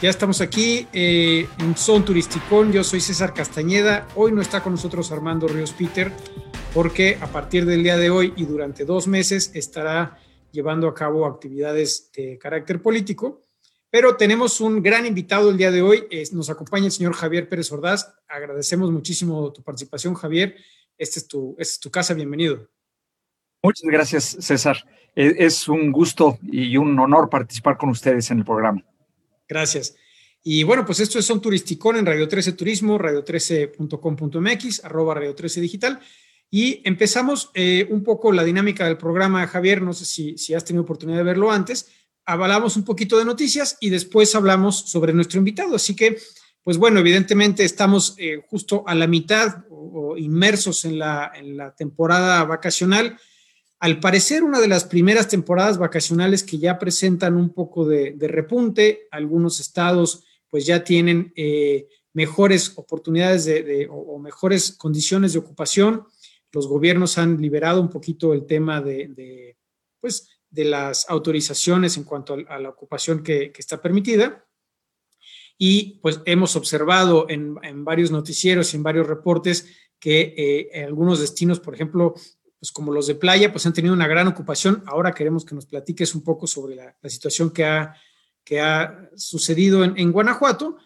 Ya estamos aquí eh, Son Turisticón. Yo soy César Castañeda. Hoy no está con nosotros Armando Ríos Peter porque a partir del día de hoy y durante dos meses estará llevando a cabo actividades de carácter político. Pero tenemos un gran invitado el día de hoy. nos acompaña el señor Javier Pérez Ordaz. Agradecemos muchísimo tu participación, Javier. Esta es tu, esta es tu casa. Bienvenido. Muchas gracias, César. Es un gusto y un honor participar con ustedes en el programa. Gracias. Y bueno, pues esto es Son Turisticón en Radio 13 Turismo, radio13.com.mx, arroba Radio 13 Digital. Y empezamos eh, un poco la dinámica del programa, Javier, no sé si, si has tenido oportunidad de verlo antes. Hablamos un poquito de noticias y después hablamos sobre nuestro invitado. Así que, pues bueno, evidentemente estamos eh, justo a la mitad o, inmersos en la, en la temporada vacacional al parecer una de las primeras temporadas vacacionales que ya presentan un poco de, repunte, algunos estados pues ya tienen eh, mejores oportunidades de, o, mejores condiciones de ocupación. Los gobiernos han liberado un poquito el tema de, pues, de las autorizaciones en cuanto a, la ocupación que, está permitida. Y pues hemos observado en, varios noticieros y en varios reportes que eh, en algunos destinos, por ejemplo, pues como los de playa, pues han tenido una gran ocupación. Ahora queremos que nos platiques un poco sobre la, situación que ha, que ha sucedido en, Guanajuato.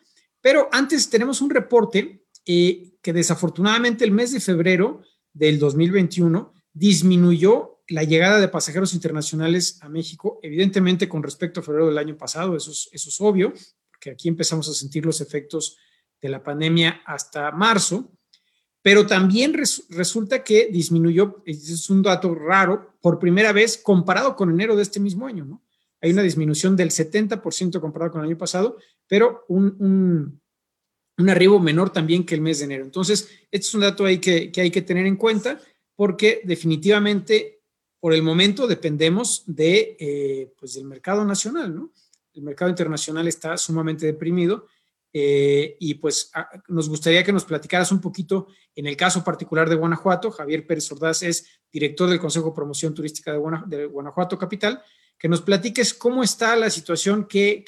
Pero antes tenemos un reporte eh, que desafortunadamente el mes de febrero del 2021 disminuyó la llegada de pasajeros internacionales a México, evidentemente con respecto a febrero del año pasado, eso es, eso es obvio, porque aquí empezamos a sentir los efectos de la pandemia hasta marzo pero también resulta que disminuyó, es un dato raro, por primera vez comparado con enero de este mismo año. Hay una disminución del 70% comparado con el año pasado, pero un, un, arribo menor también que el mes de enero. Entonces, este es un dato ahí que, hay que tener en cuenta porque definitivamente por el momento dependemos de, eh, pues del mercado nacional. El mercado internacional está sumamente deprimido eh, y pues nos gustaría que nos platicaras un poquito en el caso particular de Guanajuato. Javier Pérez Ordaz es director del Consejo de Promoción Turística de, Guanajuato Capital. Que nos platiques cómo está la situación, qué,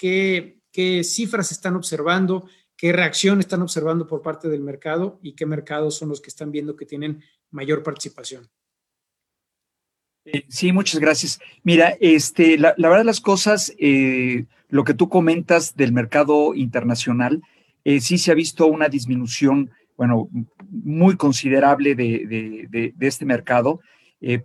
qué cifras están observando, qué reacción están observando por parte del mercado y qué mercados son los que están viendo que tienen mayor participación. Eh, sí, muchas gracias. Mira, este, la, verdad de las cosas, eh, lo que tú comentas del mercado internacional, eh, sí se ha visto una disminución, bueno, muy considerable de, este mercado.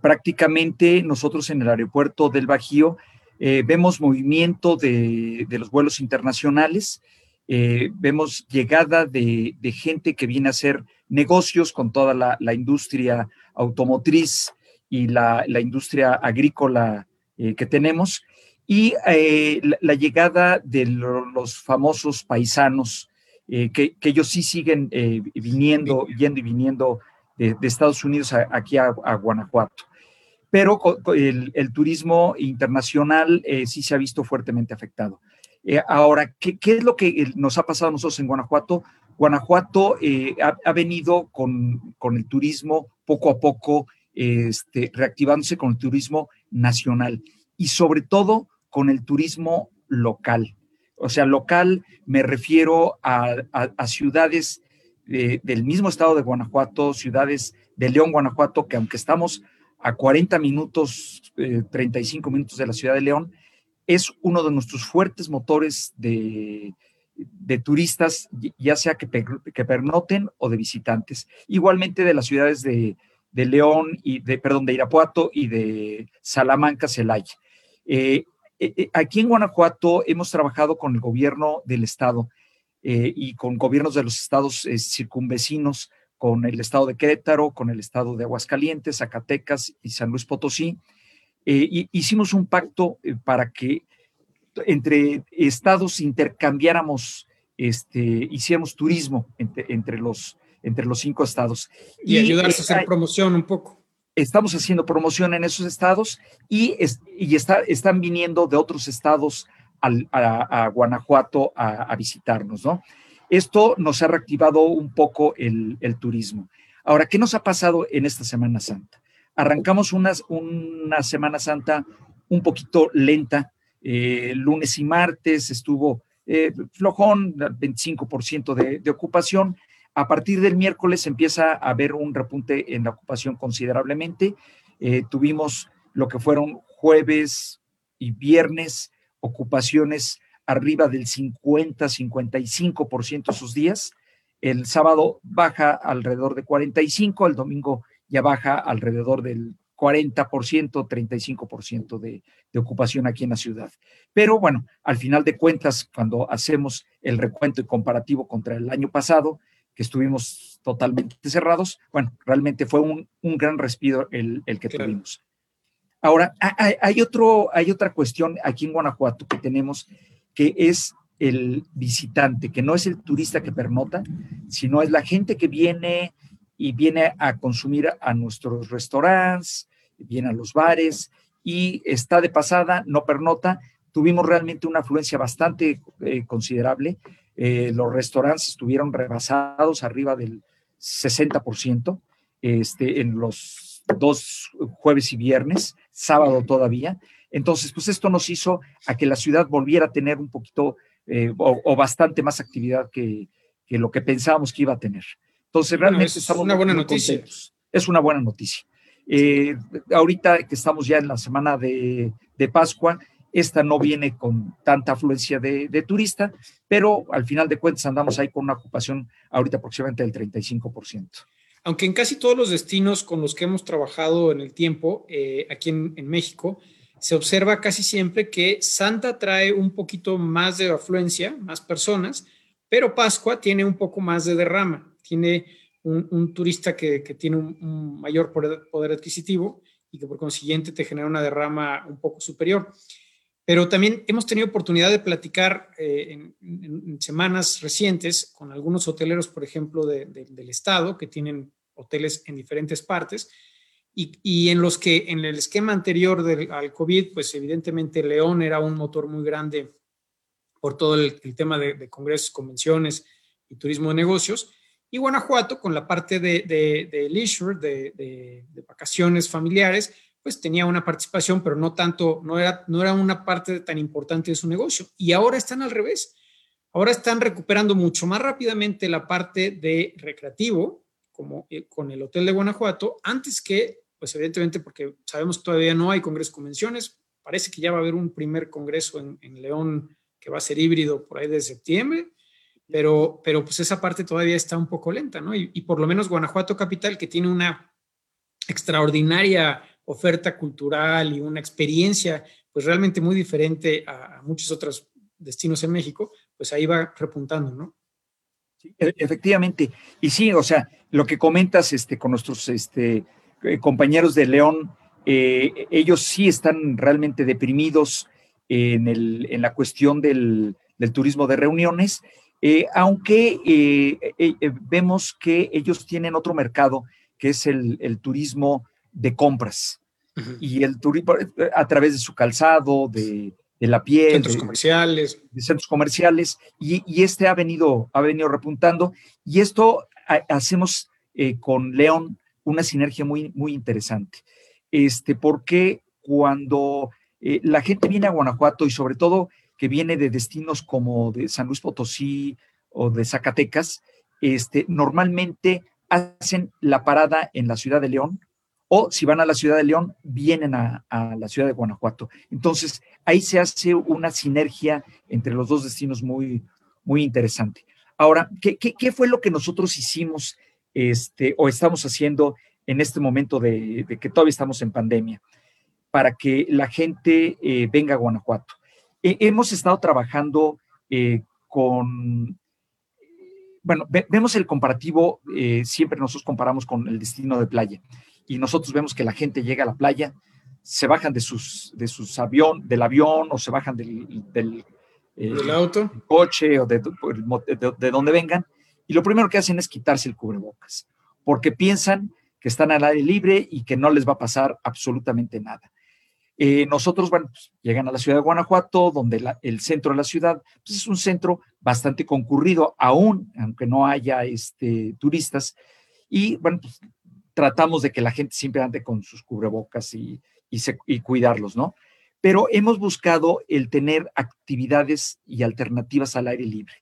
prácticamente nosotros en el aeropuerto del Bajío vemos movimiento de, los vuelos internacionales, vemos llegada de, gente que viene a hacer negocios con toda la industria automotriz, y la, industria agrícola eh, que tenemos, y eh, la, llegada de los famosos paisanos, eh, que, ellos sí siguen viniendo, yendo y viniendo de, Estados Unidos aquí a, Guanajuato. Pero el, turismo internacional sí se ha visto fuertemente afectado. ahora, ¿qué, es lo que nos ha pasado a nosotros en Guanajuato? Guanajuato ha, venido con, con, el turismo poco a poco este, reactivándose con el turismo nacional y sobre todo con el turismo local. O sea, local me refiero a, ciudades del mismo estado de Guanajuato, ciudades de León, Guanajuato, que aunque estamos a 40 minutos, 35 eh, minutos de la ciudad de León, es uno de nuestros fuertes motores de, turistas, ya sea que, que pernoten o de visitantes. Igualmente de las ciudades de, de León y de, perdón, de Irapuato y de Salamanca, Celaya. Eh, eh, eh, aquí en Guanajuato hemos trabajado con el gobierno del estado y con gobiernos de los estados circunvecinos, con el estado de Querétaro, con el estado de Aguascalientes, Zacatecas y San Luis Potosí. hicimos un pacto para que entre estados intercambiáramos, este, hiciéramos turismo entre, entre los entre los cinco estados. Y, ayudarse a hacer promoción un poco. Estamos haciendo promoción en esos estados y, y está, están viniendo de otros estados a, Guanajuato a, visitarnos, ¿no? Esto nos ha reactivado un poco el, turismo. Ahora, ¿qué nos ha pasado en esta Semana Santa? Arrancamos una, una Semana Santa un poquito lenta. Eh, lunes y martes estuvo eh, flojón, 25% de, de ocupación. A partir del miércoles empieza a haber un repunte en la ocupación considerablemente. Eh, tuvimos lo que fueron jueves y viernes, ocupaciones arriba del 50, 55% sus días. El sábado baja alrededor de 45, el domingo ya baja alrededor del 40%, 35% de, de ocupación aquí en la ciudad. Pero bueno, al final de cuentas, cuando hacemos el recuento y comparativo contra el año pasado, que estuvimos totalmente cerrados, bueno, realmente fue un, un gran respiro el, el que tuvimos. Ahora, hay, hay, otro, hay otra cuestión aquí en Guanajuato que tenemos, que es el visitante, que no es el turista que pernota, sino es la gente que viene y viene a consumir a nuestros restaurantes, viene a los bares y está de pasada, no pernota. Tuvimos realmente una afluencia bastante eh, considerable. Eh, los restaurantes estuvieron rebasados arriba del 60% este, en los dos jueves y viernes, sábado todavía. Entonces, pues esto nos hizo a que la ciudad volviera a tener un poquito eh, o, o, bastante más actividad que, que, lo que pensábamos que iba a tener. Entonces, realmente es una buena noticia. Contentos. Es una buena noticia. Eh, ahorita que estamos ya en la semana de, de, Pascua, esta no viene con tanta afluencia de, de, turista, pero al final de cuentas andamos ahí con una ocupación ahorita aproximadamente del 35%. Aunque en casi todos los destinos con los que hemos trabajado en el tiempo, eh, aquí en, México, se observa casi siempre que Santa trae un poquito más de afluencia, más personas, pero Pascua tiene un poco más de derrama, tiene un, turista que, tiene un, mayor poder, adquisitivo y que por consiguiente te genera una derrama un poco superior. Pero también hemos tenido oportunidad de platicar eh, en, semanas recientes con algunos hoteleros, por ejemplo, de, de, del estado, que tienen hoteles en diferentes partes, y, en los que en el esquema anterior del, al COVID, pues evidentemente León era un motor muy grande por todo el, tema de, de, congresos, convenciones y turismo de negocios. Y Guanajuato, con la parte de leisure, de, vacaciones familiares, pues tenía una participación, pero no tanto, no era, no era una parte tan importante de su negocio. Y ahora están al revés. Ahora están recuperando mucho más rápidamente la parte de recreativo, como eh, con el Hotel de Guanajuato, antes que, pues evidentemente, porque sabemos que todavía no hay congresos convenciones, parece que ya va a haber un primer congreso en, en, León que va a ser híbrido por ahí de septiembre, pero, pero pues esa parte todavía está un poco lenta, ¿no? Y, y por lo menos Guanajuato Capital, que tiene una extraordinaria oferta cultural y una experiencia, pues realmente muy diferente a, muchos otros destinos en México, pues ahí va repuntando, ¿no? E, efectivamente. Y sí, o sea, lo que comentas este, con nuestros este, eh, compañeros de León, eh, ellos sí están realmente deprimidos en, el, en la cuestión del, turismo de reuniones, eh, aunque vemos que ellos tienen otro mercado, que es el turismo de compras. Uh -huh. Y el turismo a través de su calzado, de, de la piel, centros de, comerciales, de centros comerciales, y, y, este ha venido, ha venido repuntando, y esto ha, hacemos eh, con León una sinergia muy, muy interesante, este, porque cuando eh, la gente viene a Guanajuato y sobre todo que viene de destinos como de San Luis Potosí o de Zacatecas, este, normalmente hacen la parada en la ciudad de León o si van a la ciudad de León, vienen a, la ciudad de Guanajuato. Entonces, ahí se hace una sinergia entre los dos destinos muy, muy interesante. Ahora, ¿qué, qué, fue lo que nosotros hicimos este, o estamos haciendo en este momento de, que todavía estamos en pandemia para que la gente eh, venga a Guanajuato? Hemos estado trabajando eh, con bueno, ve, vemos el comparativo, eh, siempre nosotros comparamos con el destino de playa y nosotros vemos que la gente llega a la playa, se bajan de sus, de sus avión, del avión o se bajan del, del, eh, ¿Del auto, coche o de, de, de, de, donde vengan y lo primero que hacen es quitarse el cubrebocas porque piensan que están al aire libre y que no les va a pasar absolutamente nada. Eh, nosotros, bueno, pues, llegan a la ciudad de Guanajuato, donde la, el centro de la ciudad pues, es un centro bastante concurrido, aún, aunque no haya este, turistas, y bueno, pues, tratamos de que la gente siempre ande con sus cubrebocas y, y, cuidarlos, ¿no? pero hemos buscado el tener actividades y alternativas al aire libre,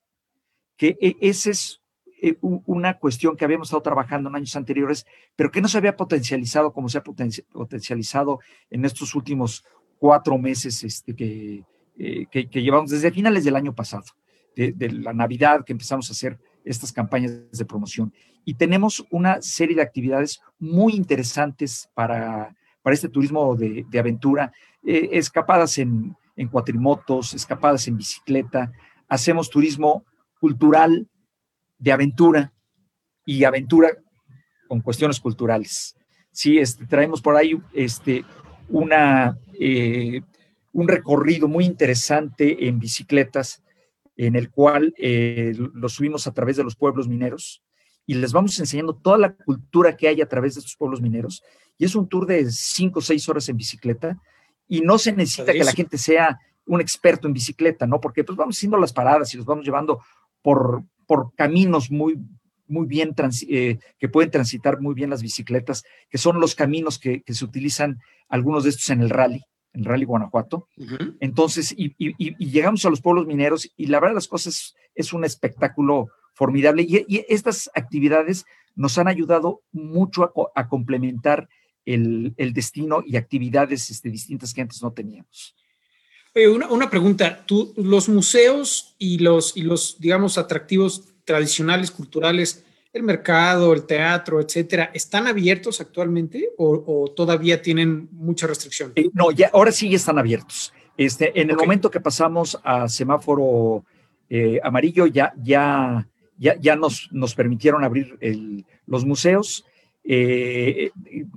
que e, esa es eh, una cuestión que habíamos estado trabajando en años anteriores, pero que no se había potencializado como se ha potencializado en estos últimos cuatro meses este, eh, que, que, llevamos desde finales del año pasado, de la Navidad que empezamos a hacer estas campañas de promoción. Y tenemos una serie de actividades muy interesantes para, para este turismo de, de aventura, eh, escapadas en, en cuatrimotos, escapadas en bicicleta, hacemos turismo cultural de aventura y aventura con cuestiones culturales. Sí, este, traemos por ahí este, una, eh, un recorrido muy interesante en bicicletas en el cual eh, lo subimos a través de los pueblos mineros y les vamos enseñando toda la cultura que hay a través de estos pueblos mineros. Y es un tour de cinco o seis horas en bicicleta y no se necesita que la gente sea un experto en bicicleta, ¿no? Porque pues vamos haciendo las paradas y los vamos llevando por, por caminos muy, muy bien, eh, que pueden transitar muy bien las bicicletas, que son los caminos que, que, se utilizan algunos de estos en el rally el Rally Guanajuato. Entonces, y, llegamos a los pueblos mineros y la verdad las cosas es un espectáculo formidable y, estas actividades nos han ayudado mucho a, complementar el, destino y actividades este, distintas que antes no teníamos. una, una, pregunta, ¿tú, los museos y los, y los, digamos, atractivos tradicionales, culturales, el mercado, el teatro, etcétera, ¿están abiertos actualmente o, todavía tienen mucha restricción? Eh, no, ya, ahora sí están abiertos. Este, en el momento que pasamos a semáforo eh, amarillo, ya, ya, ya, ya nos, nos permitieron abrir los museos. Eh,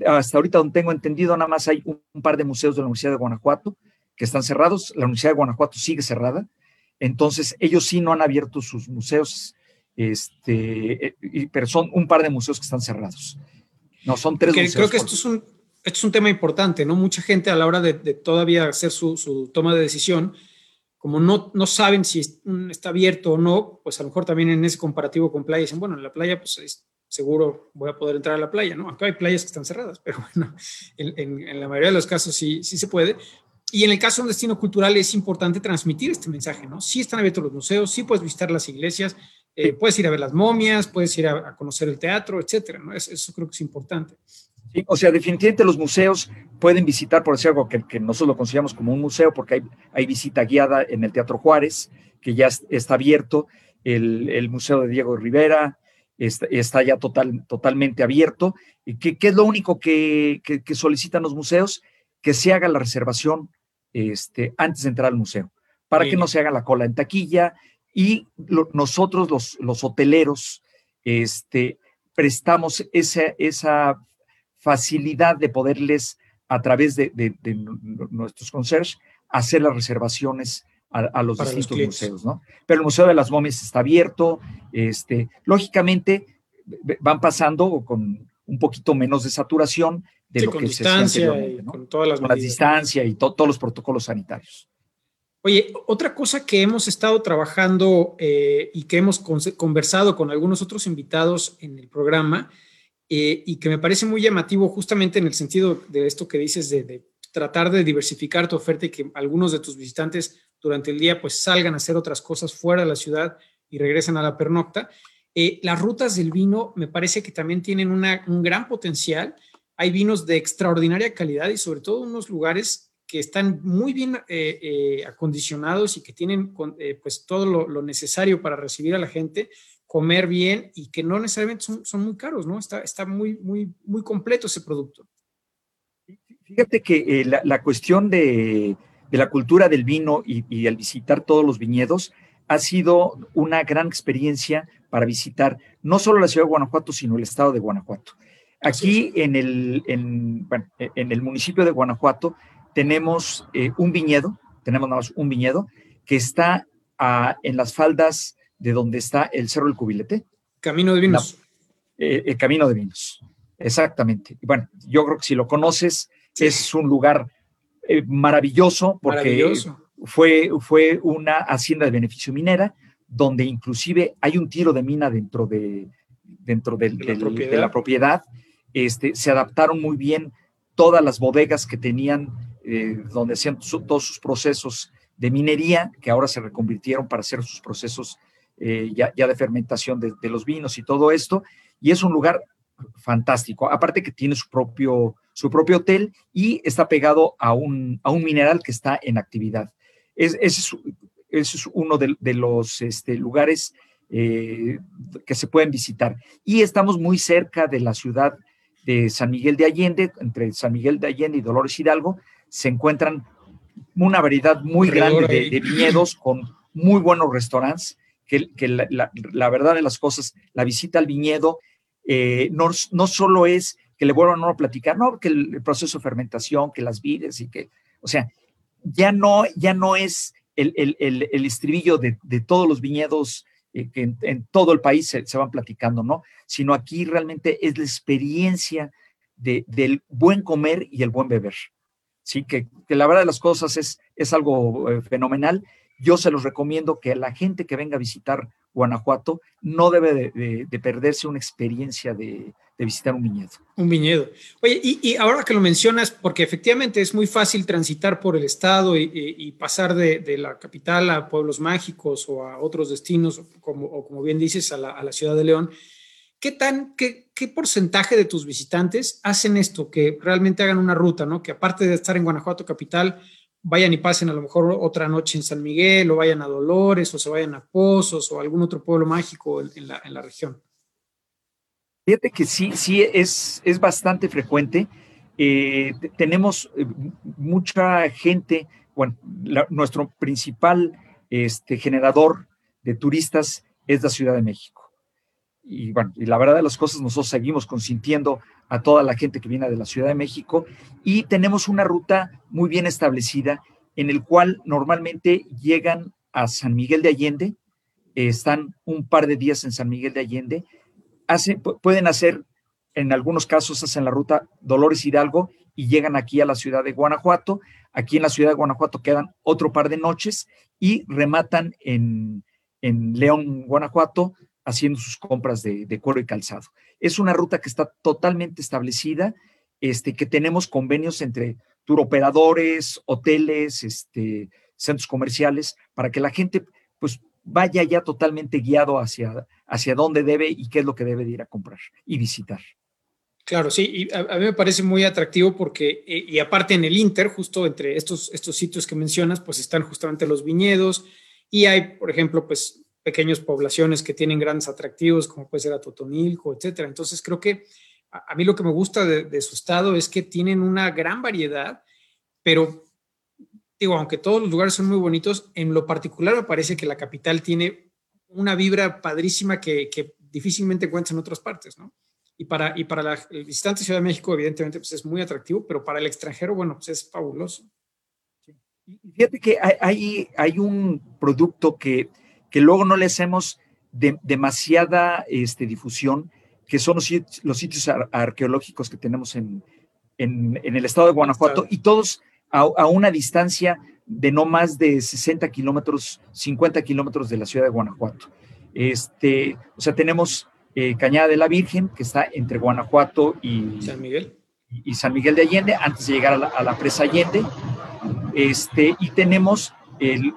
hasta ahorita, donde tengo entendido, nada más hay un, un par de museos de la Universidad de Guanajuato que están cerrados. La Universidad de Guanajuato sigue cerrada. Entonces, ellos sí no han abierto sus museos este, eh, pero son un par de museos que están cerrados. No, son tres museos. Creo que esto es, un, esto es un tema importante, ¿no? Mucha gente a la hora de, todavía hacer su, su, toma de decisión, como no, no saben si está abierto o no, pues a lo mejor también en ese comparativo con playa dicen, bueno, en la playa pues seguro voy a poder entrar a la playa, ¿no? Acá hay playas que están cerradas, pero bueno, en, en, la mayoría de los casos sí, sí se puede. Y en el caso de un destino cultural es importante transmitir este mensaje, ¿no? Sí están abiertos los museos, sí puedes visitar las iglesias, eh, puedes ir a ver las momias, puedes ir a, conocer el teatro, etcétera, ¿no? Eso, creo que es importante. Sí, o sea, definitivamente los museos pueden visitar, por decir algo que, que nosotros lo consideramos como un museo, porque hay, hay visita guiada en el Teatro Juárez, que ya está abierto, el, el Museo de Diego Rivera está, está ya total, totalmente abierto. ¿Y qué, es lo único que, que, solicitan los museos? Que se haga la reservación este, antes de entrar al museo, para que no se haga la cola en taquilla, y nosotros los, los hoteleros este, prestamos esa, esa facilidad de poderles, a través de, de, nuestros concierge, hacer las reservaciones a, los distintos museos, ¿no? Pero el Museo de las Momias está abierto, este, lógicamente van pasando con un poquito menos de saturación de lo que se hacía con todas las con la distancia y todos los protocolos sanitarios. Oye, otra cosa que hemos estado trabajando eh, y que hemos conversado con algunos otros invitados en el programa eh, y que me parece muy llamativo justamente en el sentido de esto que dices de, tratar de diversificar tu oferta y que algunos de tus visitantes durante el día pues salgan a hacer otras cosas fuera de la ciudad y regresen a la pernocta. Eh, las rutas del vino me parece que también tienen un gran potencial. Hay vinos de extraordinaria calidad y sobre todo unos lugares que están muy bien eh, eh, acondicionados y que tienen eh, pues todo lo, necesario para recibir a la gente, comer bien y que no necesariamente son, muy caros, ¿no? Está, está muy, muy, muy completo ese producto. Fíjate que la, cuestión de, la cultura del vino y, y al visitar todos los viñedos ha sido una gran experiencia para visitar no solo la ciudad de Guanajuato, sino el estado de Guanajuato. Aquí en el, en, en el municipio de Guanajuato tenemos eh, un viñedo, tenemos nada más un viñedo, que está ah, en las faldas de donde está el Cerro del Cubilete. Camino de Vinos. Eh, el Camino de Vinos, exactamente. Y bueno, yo creo que si lo conoces, es un lugar eh, maravilloso porque Fue, fue una hacienda de beneficio minera donde inclusive hay un tiro de mina dentro de, dentro de, la, propiedad. de la propiedad. Este, se adaptaron muy bien todas las bodegas que tenían donde hacían todos sus procesos de minería, que ahora se reconvirtieron para hacer sus procesos ya, de fermentación de, los vinos y todo esto. Y es un lugar fantástico. Aparte que tiene su propio, su propio hotel y está pegado a un, a un mineral que está en actividad. Es, ese, es, uno de, los este, lugares eh, que se pueden visitar. Y estamos muy cerca de la ciudad de San Miguel de Allende, entre San Miguel de Allende y Dolores Hidalgo, se encuentran una variedad muy grande de, viñedos con muy buenos restaurantes, que, la, verdad de las cosas, la visita al viñedo eh, no, no solo es que le vuelvan a platicar, no, que el, proceso de fermentación, que las vides y que, o sea, ya no, ya no es el, el, el estribillo de, de, todos los viñedos eh, que en, todo el país se, van platicando, ¿no? Sino aquí realmente es la experiencia de, del buen comer y el buen beber. Sí, que, que la verdad de las cosas es, es algo eh, fenomenal. Yo se los recomiendo que la gente que venga a visitar Guanajuato, no debe de, perderse una experiencia de, visitar un viñedo. Un viñedo. Oye, y, ahora que lo mencionas, porque efectivamente es muy fácil transitar por el estado y, pasar de, la capital a pueblos mágicos o a otros destinos, como, o como bien dices, a la, ciudad de León. ¿Qué, tan, qué, ¿Qué porcentaje de tus visitantes hacen esto, que realmente hagan una ruta, ¿no? que aparte de estar en Guanajuato capital, vayan y pasen a lo mejor otra noche en San Miguel, o vayan a Dolores, o se vayan a Pozos, o algún otro pueblo mágico en, la, en la, región. Fíjate que sí, sí, es, es bastante frecuente. Eh, tenemos eh, mucha gente, bueno, nuestro principal este, generador de turistas es la Ciudad de México. Y bueno, y la verdad de las cosas, nosotros seguimos consintiendo a toda la gente que viene de la Ciudad de México y tenemos una ruta muy bien establecida en el cual normalmente llegan a San Miguel de Allende, están un par de días en San Miguel de Allende, pueden hacer, en algunos casos hacen la ruta Dolores Hidalgo y llegan aquí a la ciudad de Guanajuato. Aquí en la ciudad de Guanajuato quedan otro par de noches y rematan en, en León, Guanajuato, haciendo sus compras de, cuero y calzado. Es una ruta que está totalmente establecida, este, que tenemos convenios entre turoperadores, hoteles, este, centros comerciales, para que la gente pues vaya ya totalmente guiado hacia, hacia dónde debe y qué es lo que debe de ir a comprar y visitar. Claro, sí, y a, mí me parece muy atractivo porque, eh, y aparte en el Inter, justo entre estos, estos sitios que mencionas, pues están justamente los viñedos y hay, por ejemplo, pues pequeñas poblaciones que tienen grandes atractivos, como puede ser Atotonilco, etcétera. Entonces, creo que a, mí lo que me gusta de, su estado es que tienen una gran variedad, pero digo, aunque todos los lugares son muy bonitos, en lo particular me parece que la capital tiene una vibra padrísima que, difícilmente encuentras en otras partes, ¿no? Y para, y para la, el visitante Ciudad de México, evidentemente, pues es muy atractivo, pero para el extranjero, bueno, pues es fabuloso. Fíjate que hay, hay un producto que que luego no le hacemos demasiada este, difusión, que son los, sitios arqueológicos que tenemos en, en, el estado de Guanajuato y todos a, una distancia de no más de 60 kilómetros, 50 kilómetros de la ciudad de Guanajuato. Este, o sea, tenemos eh, Cañada de la Virgen, que está entre Guanajuato y San Miguel, y, San Miguel de Allende, antes de llegar a la, presa Allende. Este, y tenemos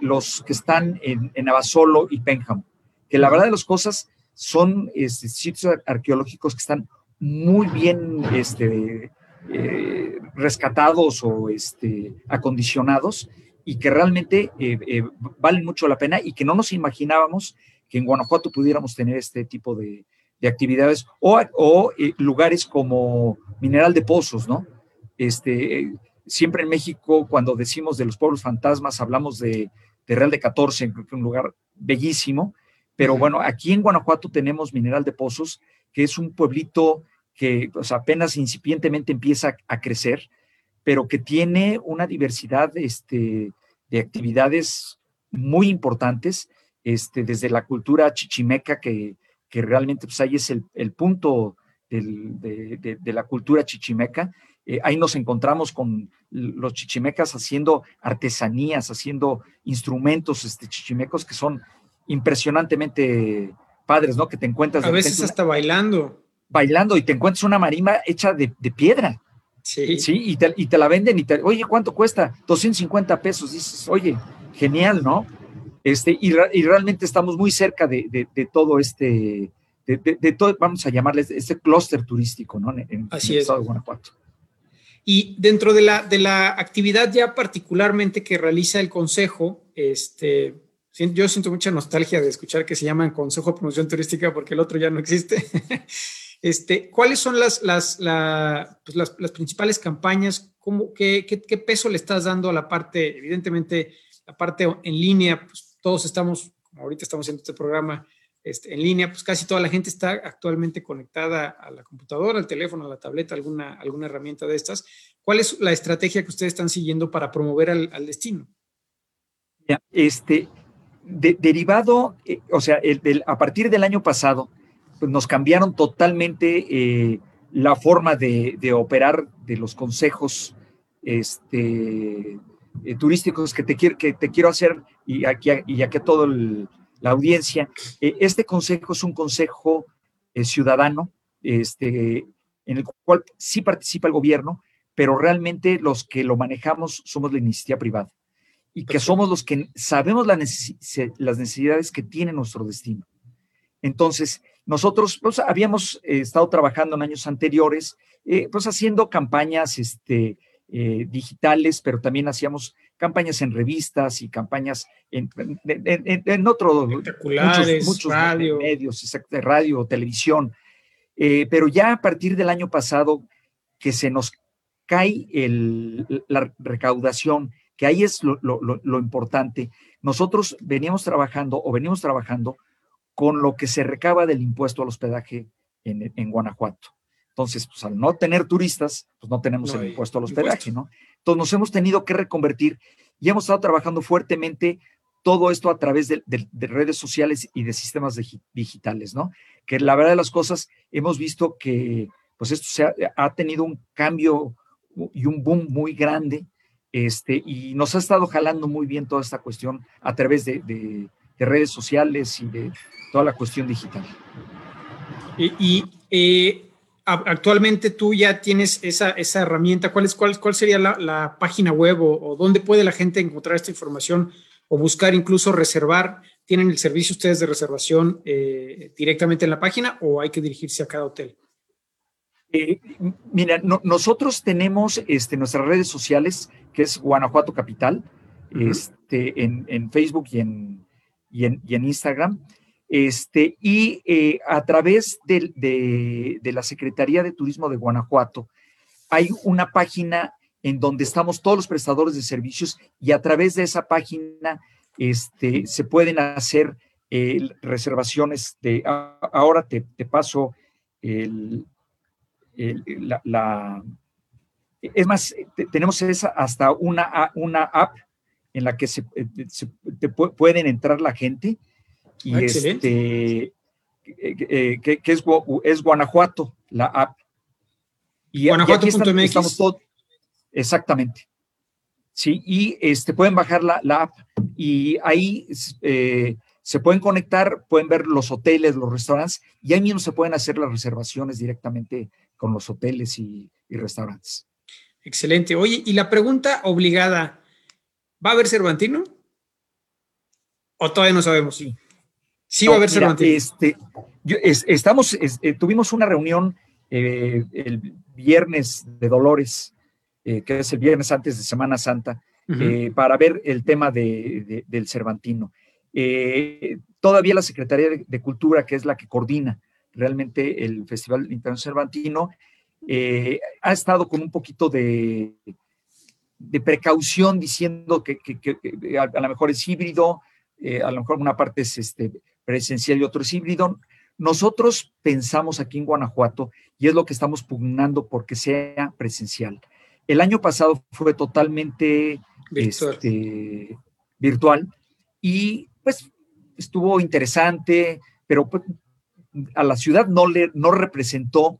los que están en, en Abasolo y Pénjamo, que la verdad de las cosas son este, sitios arqueológicos que están muy bien este, eh, rescatados o este, acondicionados y que realmente eh, eh, valen mucho la pena y que no nos imaginábamos que en Guanajuato pudiéramos tener este tipo de, de actividades o, o lugares como Mineral de Pozos, ¿no? Este, siempre en México, cuando decimos de los pueblos fantasmas, hablamos de, Real de 14, un lugar bellísimo, pero bueno, aquí en Guanajuato tenemos Mineral de Pozos, que es un pueblito que apenas incipientemente empieza a crecer, pero que tiene una diversidad este, de actividades muy importantes, este, desde la cultura chichimeca, que, que realmente pues, ahí es el, punto de, de, la cultura chichimeca, eh, ahí nos encontramos con los chichimecas haciendo artesanías, haciendo instrumentos este, chichimecos que son impresionantemente padres, ¿no? Que te encuentras. A veces hasta bailando. Bailando y te encuentras una marimba hecha de, piedra. Sí. Sí, y te, y te la venden y te, oye, ¿cuánto cuesta? 250 pesos. Dices, oye, genial, ¿no? Este, y, realmente estamos muy cerca de, todo este, de, todo, vamos a llamarle este clúster turístico, ¿no? En, Así el estado de Guanajuato. Y dentro de la, de la actividad ya particularmente que realiza el Consejo, este, yo siento mucha nostalgia de escuchar que se llama Consejo de Promoción Turística porque el otro ya no existe. este, ¿Cuáles son las, las, pues las, principales campañas? ¿Cómo, qué, qué, qué, peso le estás dando a la parte, evidentemente, la parte en línea? Pues todos estamos, como ahorita estamos haciendo este programa este, en línea, pues casi toda la gente está actualmente conectada a la computadora, al teléfono, a la tableta, alguna, alguna herramienta de estas. ¿Cuál es la estrategia que ustedes están siguiendo para promover al, destino? este, derivado, eh, o sea, a partir del año pasado, pues nos cambiaron totalmente eh, la forma de, operar de los consejos este, eh, turísticos que te, que te quiero hacer y aquí, y aquí a toda la audiencia. Eh, este consejo es un consejo eh, ciudadano, este, en el cual sí participa el gobierno, pero realmente los que lo manejamos somos la iniciativa privada y que somos los que sabemos las necesidades que tiene nuestro destino. Entonces, nosotros pues, habíamos estado trabajando en años anteriores, pues haciendo campañas este, digitales, pero también hacíamos campañas en revistas y campañas en, en, en, otros muchos, radio. medios, radio, televisión. Eh, pero ya a partir del año pasado que se nos cae el, la recaudación, que ahí es lo, lo, lo, importante, nosotros veníamos trabajando o venimos trabajando con lo que se recaba del impuesto al hospedaje en Guanajuato. Entonces, pues al no tener turistas, pues no tenemos el impuesto al hospedaje, ¿no? Entonces nos hemos tenido que reconvertir y hemos estado trabajando fuertemente todo esto a través de, redes sociales y de sistemas digitales, ¿no? Que la verdad de las cosas, hemos visto que pues esto se ha, tenido un cambio y un boom muy grande, este, y nos ha estado jalando muy bien toda esta cuestión a través de, redes sociales y de toda la cuestión digital. Y, eh, actualmente tú ya tienes esa, esa herramienta. ¿Cuál, es, cuál, cuál sería la, página web o, dónde puede la gente encontrar esta información o buscar incluso reservar? ¿Tienen el servicio ustedes de reservación eh, directamente en la página o hay que dirigirse a cada hotel? Eh, mira, nosotros tenemos este, nuestras redes sociales, que es Guanajuato Capital, este, en, en, Facebook y en, y en, y en Instagram. Este, y eh, a través de, la Secretaría de Turismo de Guanajuato hay una página en donde estamos todos los prestadores de servicios y a través de esa página este, se pueden hacer eh, reservaciones de, ahora te, paso el, la, es más, tenemos hasta una, una app en la que se, eh, te pueden entrar la gente y ah, este, eh, eh, que, es, es, Guanajuato, la app. Y. Estamos todos, exactamente. Sí, y este, pueden bajar la, app y ahí eh, se pueden conectar, pueden ver los hoteles, los restaurantes y ahí mismo se pueden hacer las reservaciones directamente con los hoteles y, y restaurantes. Excelente. Oye, y la pregunta obligada, ¿va a haber Cervantino? ¿O todavía no sabemos? Sí. Sí, va a haber este, estamos, eh, tuvimos una reunión eh, el viernes de Dolores, eh, que es el viernes antes de Semana Santa, para ver el tema de, del Cervantino. todavía la Secretaría de, Cultura, que es la que coordina realmente el Festival Internacional Cervantino, ha estado con un poquito de, de precaución diciendo que, a, lo mejor es híbrido, a lo mejor una parte es este, presencial y otro es híbrido. Nosotros pensamos aquí en Guanajuato, y es lo que estamos pugnando porque sea presencial. El año pasado fue totalmente virtual, este, virtual y pues estuvo interesante, pero pues, a la ciudad no le no representó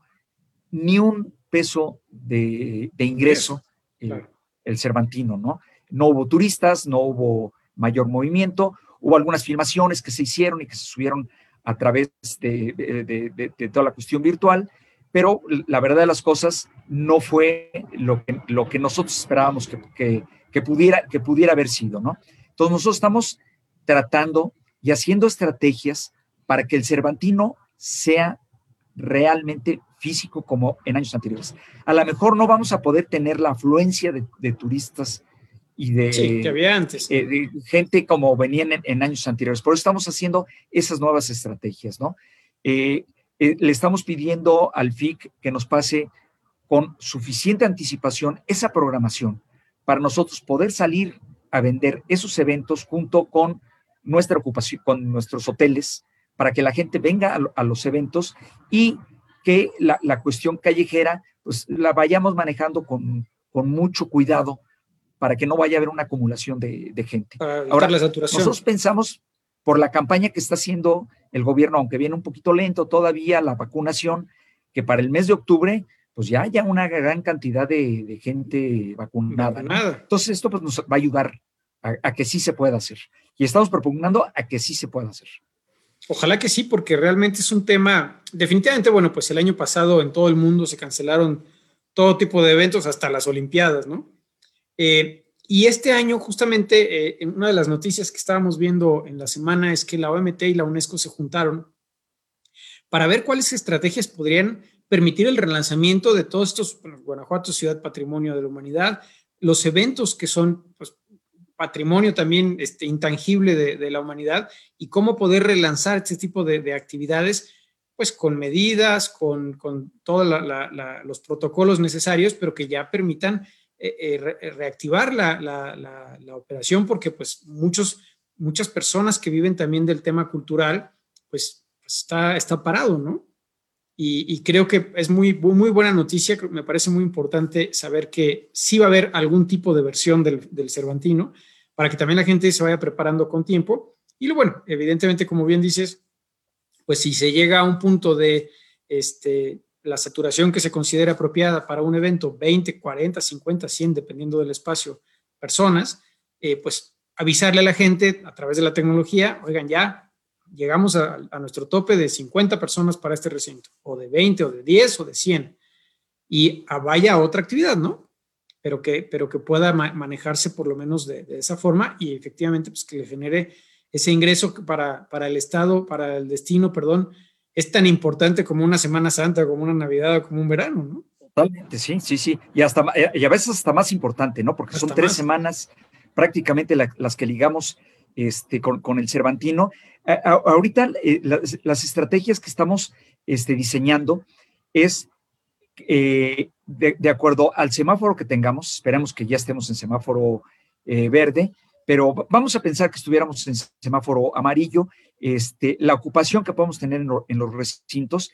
ni un peso de, ingreso el Cervantino, ¿no? No hubo turistas, no hubo mayor movimiento, Hubo algunas filmaciones que se hicieron y que se subieron a través de, toda la cuestión virtual, pero la verdad de las cosas no fue lo que, nosotros esperábamos que, que, pudiera, que pudiera haber sido, ¿no? Entonces nosotros estamos tratando y haciendo estrategias para que el Cervantino sea realmente físico como en años anteriores. A lo mejor no vamos a poder tener la afluencia de, turistas y de, que había antes. Eh, gente como venían en, años anteriores. Por eso estamos haciendo esas nuevas estrategias, ¿no? Eh, eh, le estamos pidiendo al FIC que nos pase con suficiente anticipación esa programación para nosotros poder salir a vender esos eventos junto con nuestra ocupación, con nuestros hoteles, para que la gente venga a, los eventos y que la, cuestión callejera, pues la vayamos manejando con, con, mucho cuidado para que no vaya a haber una acumulación de, gente. Ahora, la saturación. nosotros pensamos por la campaña que está haciendo el gobierno, aunque viene un poquito lento todavía la vacunación, que para el mes de octubre, pues ya haya una gran cantidad de, gente vacunada. Entonces esto pues, nos va a ayudar a, que sí se pueda hacer. Y estamos proponiendo a que sí se pueda hacer. Ojalá que sí, porque realmente es un tema, definitivamente, bueno, pues el año pasado en todo el mundo se cancelaron todo tipo de eventos, hasta las Olimpiadas, ¿no? Eh, y este año, justamente, eh, una de las noticias que estábamos viendo en la semana es que la OMT y la UNESCO se juntaron para ver cuáles estrategias podrían permitir el relanzamiento de todos estos, bueno, Guanajuato, Ciudad Patrimonio de la Humanidad, los eventos que son pues, patrimonio también este, intangible de, la humanidad y cómo poder relanzar este tipo de, actividades, pues con medidas, con, todos los protocolos necesarios, pero que ya permitan eh, eh, reactivar la, operación, porque pues muchos, muchas personas que viven también del tema cultural, pues, pues está, está parado, ¿no? Y, creo que es muy, muy buena noticia, me parece muy importante saber que sí va a haber algún tipo de versión del Cervantino, para que también la gente se vaya preparando con tiempo. Y lo bueno, evidentemente, como bien dices, pues si se llega a un punto de este, la saturación que se considera apropiada para un evento, 20, 40, 50, 100, dependiendo del espacio, personas, eh, pues avisarle a la gente a través de la tecnología, oigan, ya llegamos a, nuestro tope de 50 personas para este recinto, o de 20, o de 10, o de 100, y vaya a otra actividad, ¿no? Pero que, pero que pueda manejarse por lo menos de, esa forma y efectivamente pues que le genere ese ingreso para, para el Estado, para el destino, perdón, es tan importante como una Semana Santa, como una Navidad como un verano, ¿no? Totalmente, sí, sí, sí. Y, hasta, y a veces hasta más importante, ¿no? Porque son tres semanas prácticamente las que ligamos este, con, el Cervantino. ahorita eh, las, estrategias que estamos este, diseñando es eh, de, acuerdo al semáforo que tengamos, esperamos que ya estemos en semáforo eh, verde, pero vamos a pensar que estuviéramos en semáforo amarillo, este, la ocupación que podemos tener en, los recintos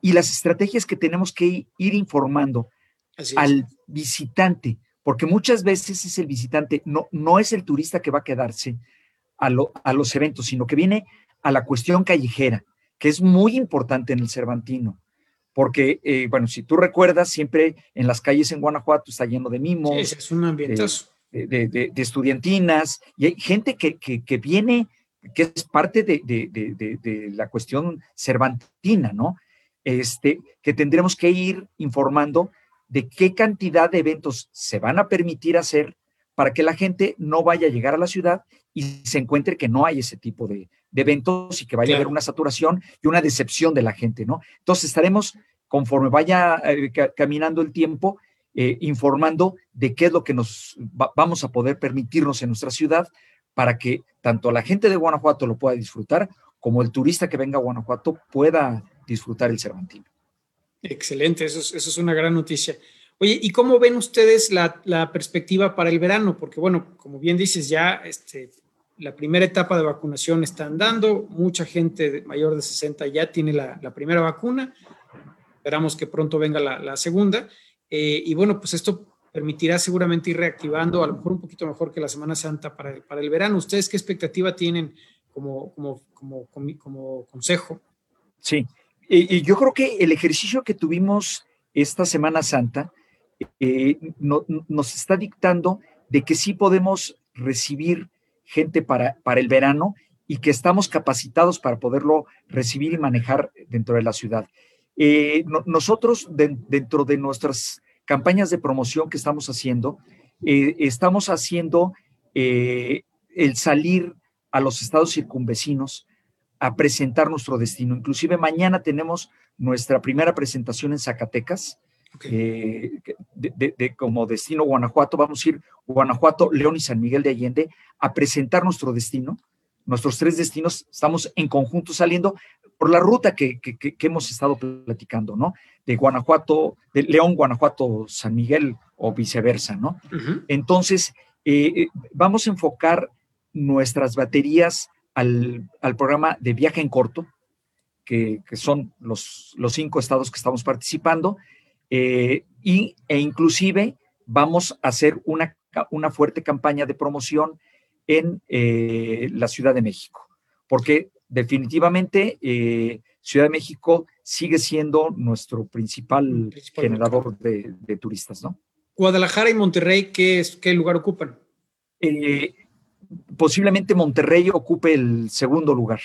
y las estrategias que tenemos que ir informando al visitante, porque muchas veces es el visitante, no, no es el turista que va a quedarse, a, los eventos, sino que viene a la cuestión callejera, que es muy importante en el Cervantino. Porque, eh, bueno, si tú recuerdas, siempre en las calles en Guanajuato está lleno de mimos. es un ambiente de, estudiantinas, y hay gente que, viene, que es parte de, la cuestión cervantina, ¿no? Este, que tendremos que ir informando de qué cantidad de eventos se van a permitir hacer para que la gente no vaya a llegar a la ciudad y se encuentre que no hay ese tipo de, eventos y que vaya a haber una saturación y una decepción de la gente, ¿no? Entonces estaremos, conforme vaya eh, caminando el tiempo, eh, informando de qué es lo que nos vamos a poder permitirnos en nuestra ciudad para que tanto la gente de Guanajuato lo pueda disfrutar como el turista que venga a Guanajuato pueda disfrutar el Cervantino. Excelente, eso es una gran noticia. Oye, ¿y cómo ven ustedes la, perspectiva para el verano? Porque, bueno, como bien dices, ya este, la primera etapa de vacunación está andando, mucha gente mayor de 60 ya tiene la, primera vacuna, esperamos que pronto venga la, segunda, eh, y bueno, pues esto permitirá seguramente ir reactivando, a lo mejor un poquito mejor que la Semana Santa para el, para el verano. ¿Ustedes qué expectativa tienen como, como, como, como consejo? Sí, y yo creo que el ejercicio que tuvimos esta Semana Santa, eh, nos está dictando de que sí podemos recibir gente para, para el verano y que estamos capacitados para poderlo recibir y manejar dentro de la ciudad. Eh, nosotros, dentro de nuestras campañas de promoción que estamos haciendo, eh, estamos haciendo eh, el salir a los estados circunvecinos a presentar nuestro destino. Inclusive mañana tenemos nuestra primera presentación en Zacatecas, eh, de, como destino Guanajuato. Vamos a ir Guanajuato, León y San Miguel de Allende a presentar nuestro destino. Nuestros tres destinos estamos en conjunto saliendo por la ruta que, hemos estado platicando, ¿no? De Guanajuato, de León, Guanajuato, San Miguel o viceversa, ¿no? Entonces, eh, eh, vamos a enfocar nuestras baterías al, programa de viaje en corto, que, son los, los, cinco estados que estamos participando, eh, y, e inclusive vamos a hacer una, una fuerte campaña de promoción en la Ciudad de México, porque definitivamente eh, Ciudad de México sigue siendo nuestro principal, generador de, turistas, ¿no? Guadalajara y Monterrey, ¿qué, es, qué lugar ocupan? Eh, posiblemente Monterrey ocupe el segundo lugar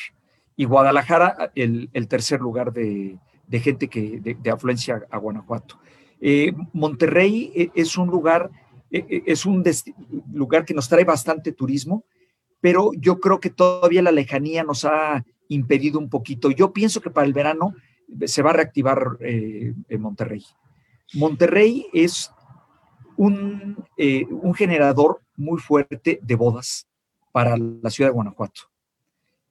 y Guadalajara el, tercer lugar de, gente que, de, afluencia a Guanajuato. Eh, Monterrey es un lugar, es un lugar que nos trae bastante turismo pero yo creo que todavía la lejanía nos ha impedido un poquito. Yo pienso que para el verano se va a reactivar eh, en Monterrey. Monterrey es un, eh, un, generador muy fuerte de bodas para la ciudad de Guanajuato.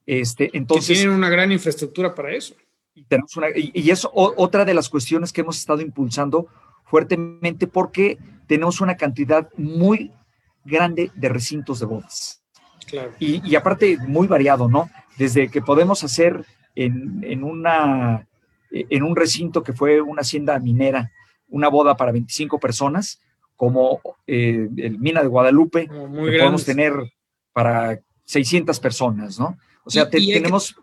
Este, entonces, tienen una gran infraestructura para eso. Y, tenemos una, y, es otra de las cuestiones que hemos estado impulsando fuertemente porque tenemos una cantidad muy grande de recintos de bodas. Y, aparte, muy variado, ¿no? Desde que podemos hacer en, una, en un recinto que fue una hacienda minera, una boda para 25 personas, como eh, el Mina de Guadalupe, que podemos tener para 600 personas, ¿no? O sea, tenemos...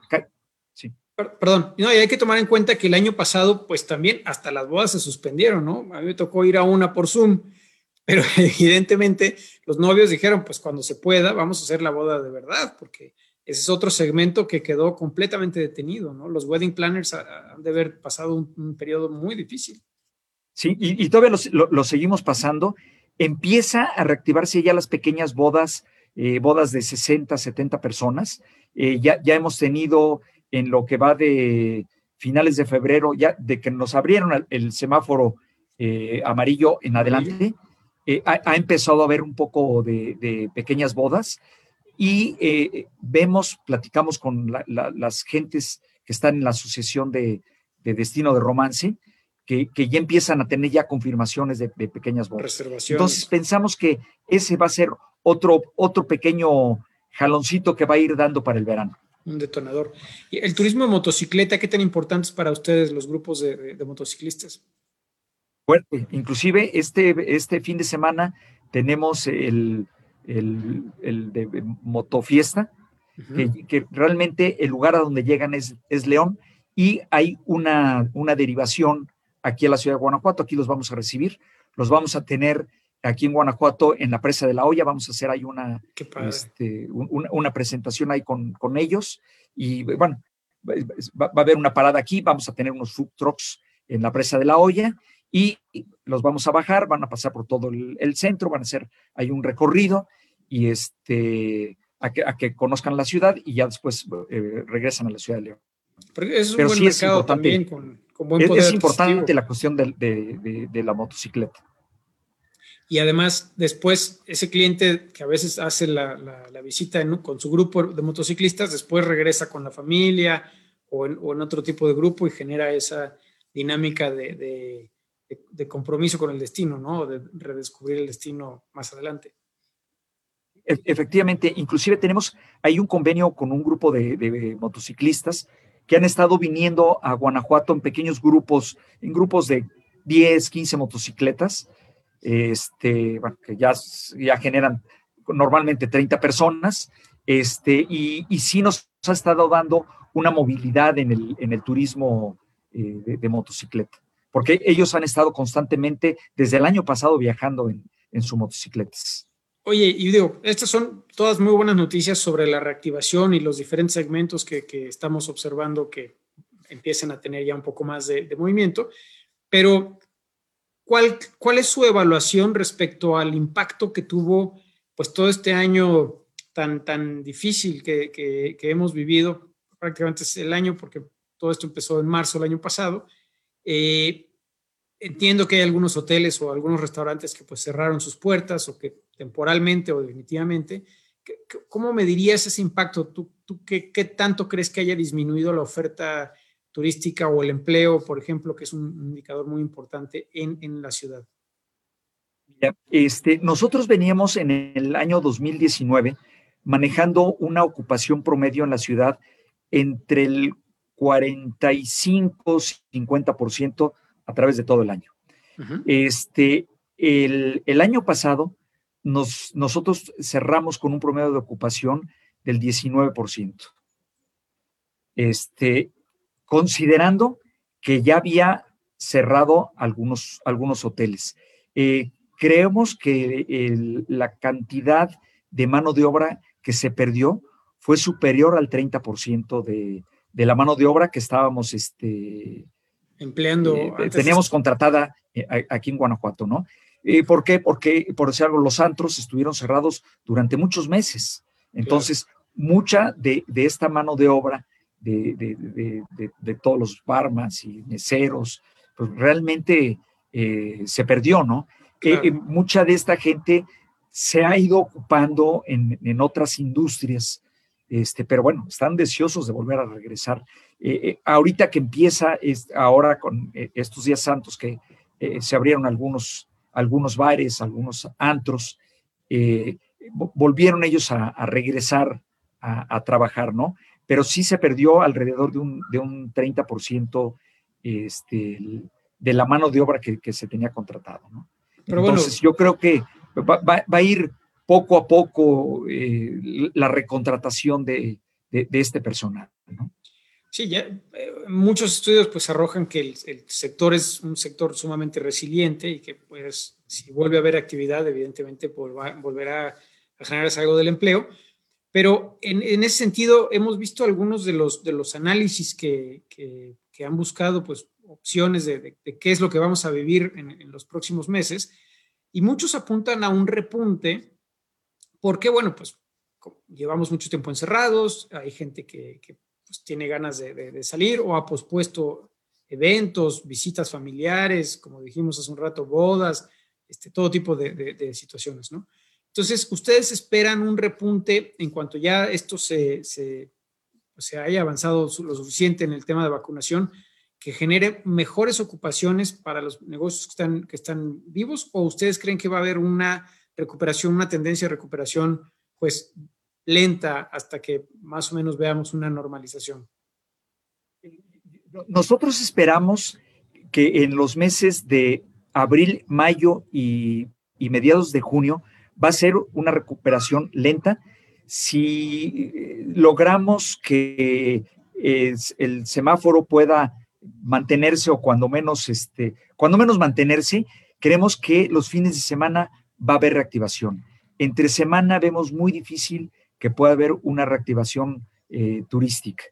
sí. Perdón, no, y hay que tomar en cuenta que el año pasado, pues también hasta las bodas se suspendieron, ¿no? A mí me tocó ir a una por Zoom pero evidentemente los novios dijeron, pues cuando se pueda, vamos a hacer la boda de verdad, porque ese es otro segmento que quedó completamente detenido, ¿no? Los wedding planners han de haber pasado un, periodo muy difícil. Sí, y, todavía lo, seguimos pasando. Empieza a reactivarse ya las pequeñas bodas, eh, bodas de 60, 70 personas. Eh, ya, ya hemos tenido en lo que va de finales de febrero, ya de que nos abrieron el, semáforo eh, amarillo en adelante. Eh, ha, empezado a haber un poco de, pequeñas bodas y eh, vemos, platicamos con las gentes que están en la asociación de, destino de romance, que, ya empiezan a tener ya confirmaciones de, pequeñas bodas. Entonces pensamos que ese va a ser otro, otro pequeño jaloncito que va a ir dando para el verano. Un detonador. ¿Y el turismo de motocicleta, qué tan importante es para ustedes los grupos de motociclistas? Fuerte. Inclusive este, este fin de semana tenemos el, el, el de Motofiesta, que, realmente el lugar a donde llegan es, es León y hay una, una derivación aquí a la ciudad de Guanajuato. Aquí los vamos a recibir. Los vamos a tener aquí en Guanajuato, en la presa de la olla, vamos a hacer ahí una, este, una, presentación ahí con, con, ellos. Y bueno, va, va, a haber una parada aquí, vamos a tener unos food trucks en la presa de la olla y los vamos a bajar, van a pasar por todo el, centro, van a hacer ahí un recorrido y este, a que, conozcan la ciudad y ya después eh, regresan a la ciudad de León. Pero, es sí es importante, con, buen poder es, importante la cuestión de, la motocicleta. Y además, después, ese cliente que a veces hace la, visita con su grupo de motociclistas, después regresa con la familia o en, otro tipo de grupo y genera esa dinámica de, de, compromiso con el destino, ¿no? De redescubrir el destino más adelante. E, efectivamente, inclusive tenemos ahí un convenio con un grupo de, motociclistas que han estado viniendo a Guanajuato en pequeños grupos, en grupos de 10, 15 motocicletas, este, que ya, ya generan normalmente 30 personas, este, y, y sí nos ha estado dando una movilidad en el, en el turismo eh, de, motocicleta porque ellos han estado constantemente desde el año pasado viajando en, en sus motocicletas. Oye, y digo, estas son todas muy buenas noticias sobre la reactivación y los diferentes segmentos que, que estamos observando que empiezan a tener ya un poco más de, movimiento, pero ¿cuál, ¿cuál es su evaluación respecto al impacto que tuvo pues todo este año tan, tan difícil que, que, hemos vivido? Prácticamente es el año porque todo esto empezó en marzo del año pasado. Eh, entiendo que hay algunos hoteles o algunos restaurantes que pues cerraron sus puertas o que temporalmente o definitivamente. ¿Cómo me dirías ese impacto? ¿Tú, tú qué, qué, tanto crees que haya disminuido la oferta turística o el empleo, por ejemplo, que es un indicador muy importante en, en la ciudad? Este, nosotros veníamos en el año 2019 manejando una ocupación promedio en la ciudad entre el 45-50% a través de todo el año. este, el, el, año pasado nos, nosotros cerramos con un promedio de ocupación del 19%. Este, considerando que ya había cerrado algunos, algunos hoteles. Eh, creemos que la cantidad de mano de obra que se perdió fue superior al 30% de, de la mano de obra que estábamos este, empleando. Eh, teníamos contratada eh, aquí en Guanajuato, ¿no? ¿Por qué? Porque, por decir algo, los antros estuvieron cerrados durante muchos meses. Entonces, mucha de, de, esta mano de obra de, de, todos los barmas y meseros, pues realmente eh, se perdió, ¿no? Eh, mucha de esta gente se ha ido ocupando en, en, otras industrias, este, pero bueno, están deseosos de volver a regresar. Eh, ahorita que empieza, es, ahora con estos días santos que se abrieron algunos, algunos bares, algunos antros, volvieron ellos a, a regresar a, a, trabajar, ¿no? pero sí se perdió alrededor de un, de un 30% este, de la mano de obra que, se tenía contratado. ¿no? Entonces, yo creo que va, a ir poco a poco eh, la recontratación de, este personal. ¿no? Sí, ya eh, muchos estudios pues arrojan que el, sector es un sector sumamente resiliente y que pues si vuelve a haber actividad, evidentemente volverá a generarse algo del empleo, pero en, ese sentido, hemos visto algunos de los, de los análisis que, que, han buscado pues, opciones de, qué es lo que vamos a vivir en, los próximos meses, y muchos apuntan a un repunte, porque, bueno, pues llevamos mucho tiempo encerrados, hay gente que, pues, tiene ganas de, salir o ha pospuesto eventos, visitas familiares, como dijimos hace un rato, bodas, este, todo tipo de, situaciones, ¿no? Entonces, ¿ustedes esperan un repunte en cuanto ya esto se, se, haya avanzado lo suficiente en el tema de vacunación, que genere mejores ocupaciones para los negocios que están vivos? ¿O ustedes creen que va a haber una recuperación, una tendencia de recuperación, pues lenta hasta que más o menos veamos una normalización? Nosotros esperamos que en los meses de abril, mayo y, y mediados de junio va a ser una recuperación lenta. Si eh, logramos que el semáforo pueda mantenerse o cuando menos, este, cuando menos mantenerse, creemos que los fines de semana va a haber reactivación. Entre semana vemos muy difícil que pueda haber una reactivación eh, turística.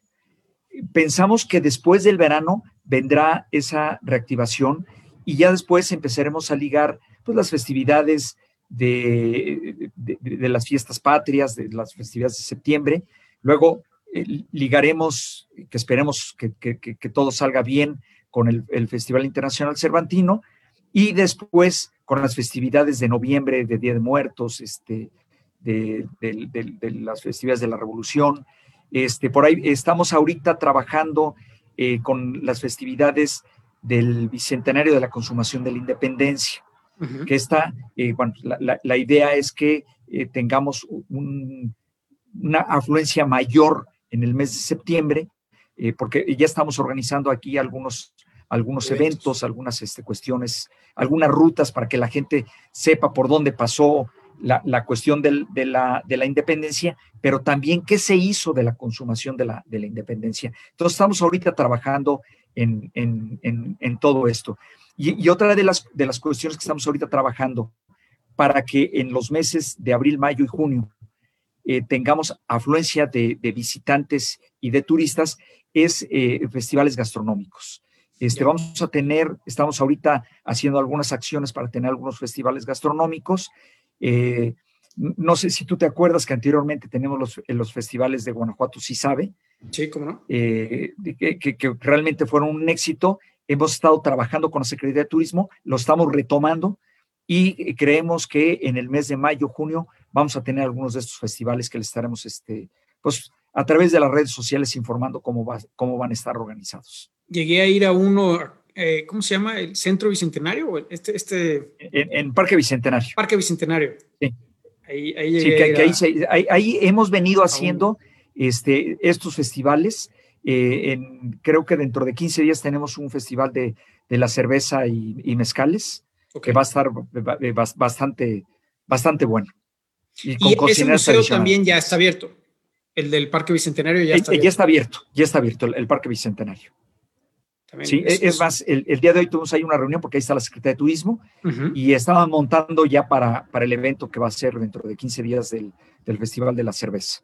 Pensamos que después del verano vendrá esa reactivación y ya después empezaremos a ligar pues, las festividades de, las fiestas patrias, de las festividades de septiembre. Luego eh, ligaremos, que esperemos que, todo salga bien con el, Festival Internacional Cervantino y después con las festividades de noviembre, de Día de Muertos, este, de, las festividades de la Revolución. Este, por ahí estamos ahorita trabajando eh, con las festividades del Bicentenario de la Consumación de la Independencia que está, eh, bueno, la, idea es que eh, tengamos una afluencia mayor en el mes de septiembre, porque ya estamos organizando aquí algunos, algunos eventos, algunas este, cuestiones, algunas rutas para que la gente sepa por dónde pasó la, cuestión de, la, de la independencia, pero también qué se hizo de la consumación de la, de la independencia. Entonces estamos ahorita trabajando en, en, en todo esto. Y, otra de las, de las cuestiones que estamos ahorita trabajando para que en los meses de abril, mayo y junio eh, tengamos afluencia de, visitantes y de turistas es eh, festivales gastronómicos. Este, vamos a tener, estamos ahorita haciendo algunas acciones para tener algunos festivales gastronómicos. Eh, no sé si tú te acuerdas que anteriormente tenemos los, los festivales de Guanajuato, sí sabe. Sí, cómo no. Eh, que, que, realmente fueron un éxito. Hemos estado trabajando con la Secretaría de Turismo, lo estamos retomando y creemos que en el mes de mayo, junio, vamos a tener algunos de estos festivales que les estaremos, este, pues, a través de las redes sociales informando cómo, va, cómo van a estar organizados. Llegué a ir a uno, eh, ¿cómo se llama? ¿El Centro Bicentenario? Este, este... En, Parque Bicentenario. Parque Bicentenario. Sí. Ahí, ahí, sí, que, ahí, hemos venido haciendo este, estos festivales. Eh, en, creo que dentro de 15 días tenemos un festival de, de la cerveza y, mezcales, que va a estar bastante, bastante bueno. Y, ese museo también ya está abierto. El del Parque Bicentenario ya eh, está abierto. Ya está abierto, ya está abierto el, Parque Bicentenario. Sí, es, más, el, día de hoy tuvimos ahí una reunión porque ahí está la Secretaría de Turismo y estaban montando ya para, para el evento que va a ser dentro de 15 días del, del Festival de la Cerveza.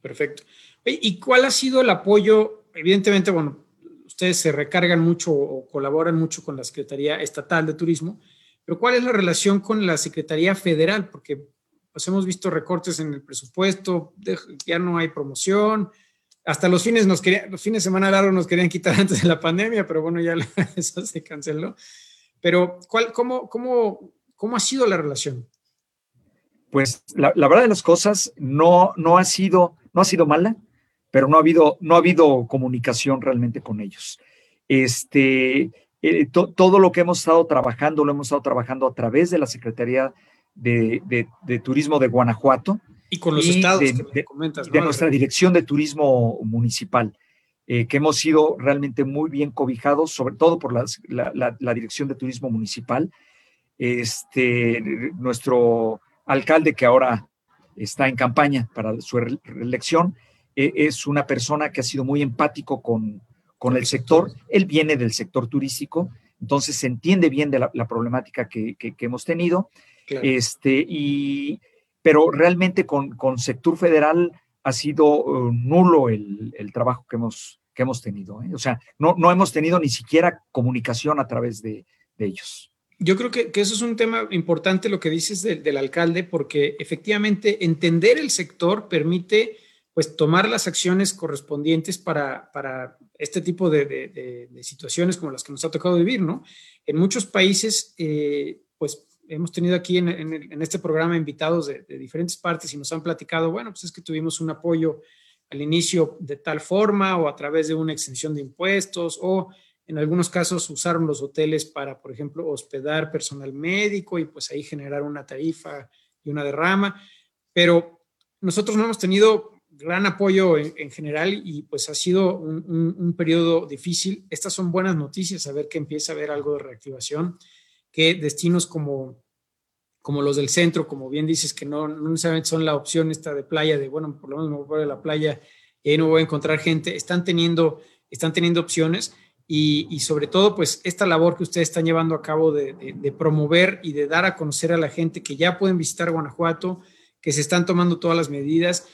Perfecto. ¿Y cuál ha sido el apoyo? Evidentemente, bueno, ustedes se recargan mucho o colaboran mucho con la Secretaría Estatal de Turismo, pero ¿cuál es la relación con la Secretaría Federal? Porque pues hemos visto recortes en el presupuesto, ya no hay promoción, hasta los fines nos querían, los fines de semana largos nos querían quitar antes de la pandemia, pero bueno, ya eso se canceló. Pero, ¿cuál, cómo, cómo, cómo ha sido la relación? Pues la, verdad de las cosas no, no, ha sido, no ha sido mala, pero no ha habido, no ha habido comunicación realmente con ellos. Este, eh, todo lo que hemos estado trabajando, lo hemos estado trabajando a través de la Secretaría de, Turismo de Guanajuato. Y con los estados de, de nuestra Dirección de Turismo Municipal, eh, que hemos sido realmente muy bien cobijados, sobre todo por la, Dirección de Turismo Municipal. Este, nuestro alcalde, que ahora está en campaña para su reelección, e, es una persona que ha sido muy empático con, con el sector. Él viene del sector turístico, entonces se entiende bien de la, problemática que, que, hemos tenido este, y, pero realmente con, con sector federal ha sido uh, nulo el, el, trabajo que hemos, que hemos tenido. ¿eh? O sea, no, no hemos tenido ni siquiera comunicación a través de, de ellos. Yo creo que, que, eso es un tema importante lo que dices del alcalde, porque efectivamente entender el sector permite pues tomar las acciones correspondientes para, para este tipo de, de, de, situaciones como las que nos ha tocado vivir, ¿no? En muchos países, eh, pues hemos tenido aquí en, este programa invitados de, diferentes partes y nos han platicado, bueno, pues es que tuvimos un apoyo al inicio de tal forma o a través de una exención de impuestos o en algunos casos usaron los hoteles para, por ejemplo, hospedar personal médico y pues ahí generar una tarifa y una derrama. Pero nosotros no hemos tenido gran apoyo en, general y pues ha sido un, un, periodo difícil. Estas son buenas noticias, a ver que empieza a haber algo de reactivación que destinos como, como los del centro, como bien dices, que no, no necesariamente son la opción esta de playa, de bueno, por lo menos me voy a la playa y ahí no voy a encontrar gente, están teniendo, están teniendo opciones y, y sobre todo, pues esta labor que ustedes están llevando a cabo de, promover y de dar a conocer a la gente que ya pueden visitar Guanajuato, que se están tomando todas las medidas.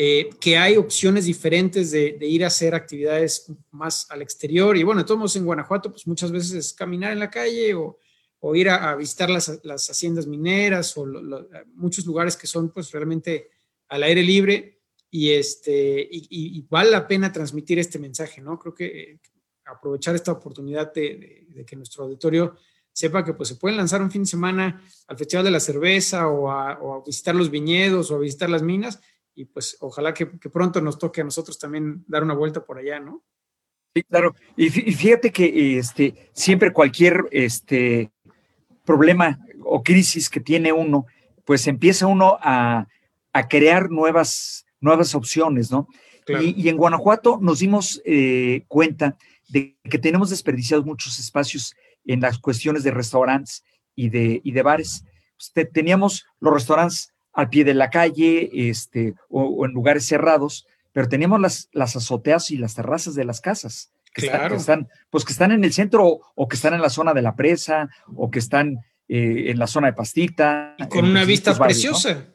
Eh, que hay opciones diferentes de, de, ir a hacer actividades más al exterior. Y bueno, todos en Guanajuato, pues muchas veces es caminar en la calle o, o ir a, visitar las, las, haciendas mineras o muchos lugares que son pues realmente al aire libre y, este, y, vale la pena transmitir este mensaje, ¿no? Creo que eh, aprovechar esta oportunidad de, que nuestro auditorio sepa que pues se pueden lanzar un fin de semana al Festival de la Cerveza o a, visitar los viñedos o a visitar las minas y pues ojalá que, que, pronto nos toque a nosotros también dar una vuelta por allá, ¿no? Sí, claro. Y fíjate que este, siempre cualquier este, problema o crisis que tiene uno, pues empieza uno a, crear nuevas, nuevas opciones, ¿no? Y, en Guanajuato nos dimos eh, cuenta de que tenemos desperdiciados muchos espacios en las cuestiones de restaurantes y de, y de bares. Pues, teníamos los restaurantes al pie de la calle este, o, en lugares cerrados, pero teníamos las, las azoteas y las terrazas de las casas que, están, pues que están en el centro o que están en la zona de la presa o que están eh, en la zona de Pastita. Y con una vista preciosa.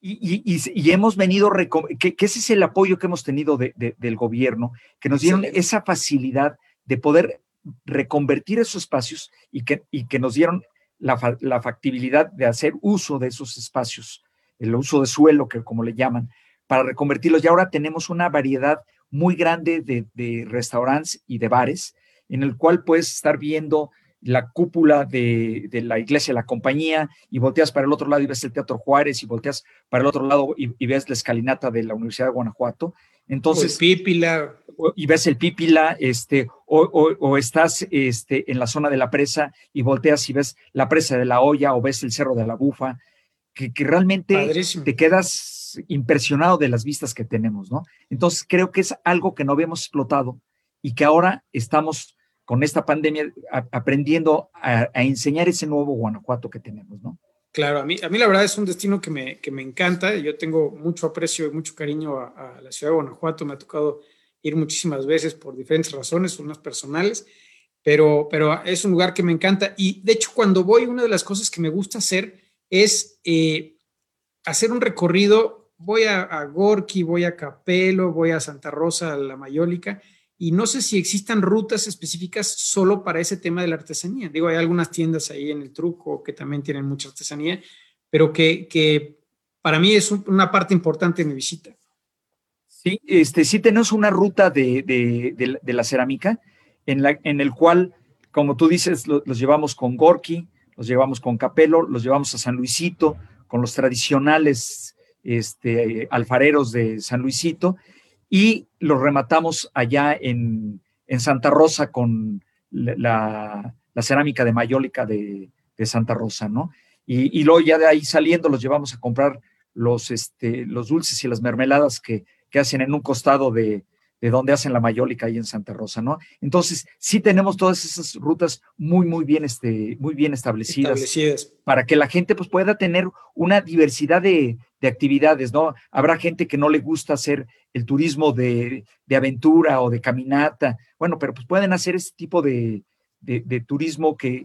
Y, hemos venido, que, ese es el apoyo que hemos tenido del gobierno, que nos dieron esa facilidad de poder reconvertir esos espacios y que, y que nos dieron la, la, factibilidad de hacer uso de esos espacios, el uso de suelo, que como le llaman, para reconvertirlos. Y ahora tenemos una variedad muy grande de, de restaurantes y de bares en el cual puedes estar viendo la cúpula de, la iglesia, la compañía, y volteas para el otro lado y ves el Teatro Juárez, y volteas para el otro lado y, ves la escalinata de la Universidad de Guanajuato. Entonces, el Pípila. Y ves el Pípila, este, o, estás este, en la zona de la presa y volteas y ves la presa de la olla o ves el Cerro de la Bufa, que, realmente te quedas impresionado de las vistas que tenemos, ¿no? Entonces, creo que es algo que no habíamos explotado y que ahora estamos con esta pandemia aprendiendo a, enseñar ese nuevo Guanajuato que tenemos, ¿no? Claro, a mí, a mí la verdad es un destino que me, que me encanta. Yo tengo mucho aprecio y mucho cariño a, la ciudad de Guanajuato. Me ha tocado ir muchísimas veces por diferentes razones, unas personales, pero, pero es un lugar que me encanta. Y de hecho, cuando voy, una de las cosas que me gusta hacer es eh, hacer un recorrido. Voy a, a Gorky, voy a Capelo, voy a Santa Rosa, a la Mayólica, y no sé si existan rutas específicas solo para ese tema de la artesanía. Digo, hay algunas tiendas ahí en el truco que también tienen mucha artesanía, pero que, para mí es una parte importante de mi visita. Sí, este, sí tenemos una ruta de, la cerámica en, la, en el cual, como tú dices, los llevamos con Gorky, los llevamos con Capelo, los llevamos a San Luisito, con los tradicionales este, alfareros de San Luisito, y lo rematamos allá en, Santa Rosa con la, cerámica de mayólica de, Santa Rosa, ¿no? Y, luego ya de ahí saliendo los llevamos a comprar los, este, los dulces y las mermeladas que, que hacen en un costado de, de donde hacen la mayólica ahí en Santa Rosa, ¿no? Entonces, sí tenemos todas esas rutas muy, muy bien, este, muy bien establecidas, para que la gente pues, pueda tener una diversidad de, actividades, ¿no? Habrá gente que no le gusta hacer el turismo de, aventura o de caminata, bueno, pero pues pueden hacer ese tipo de, turismo que,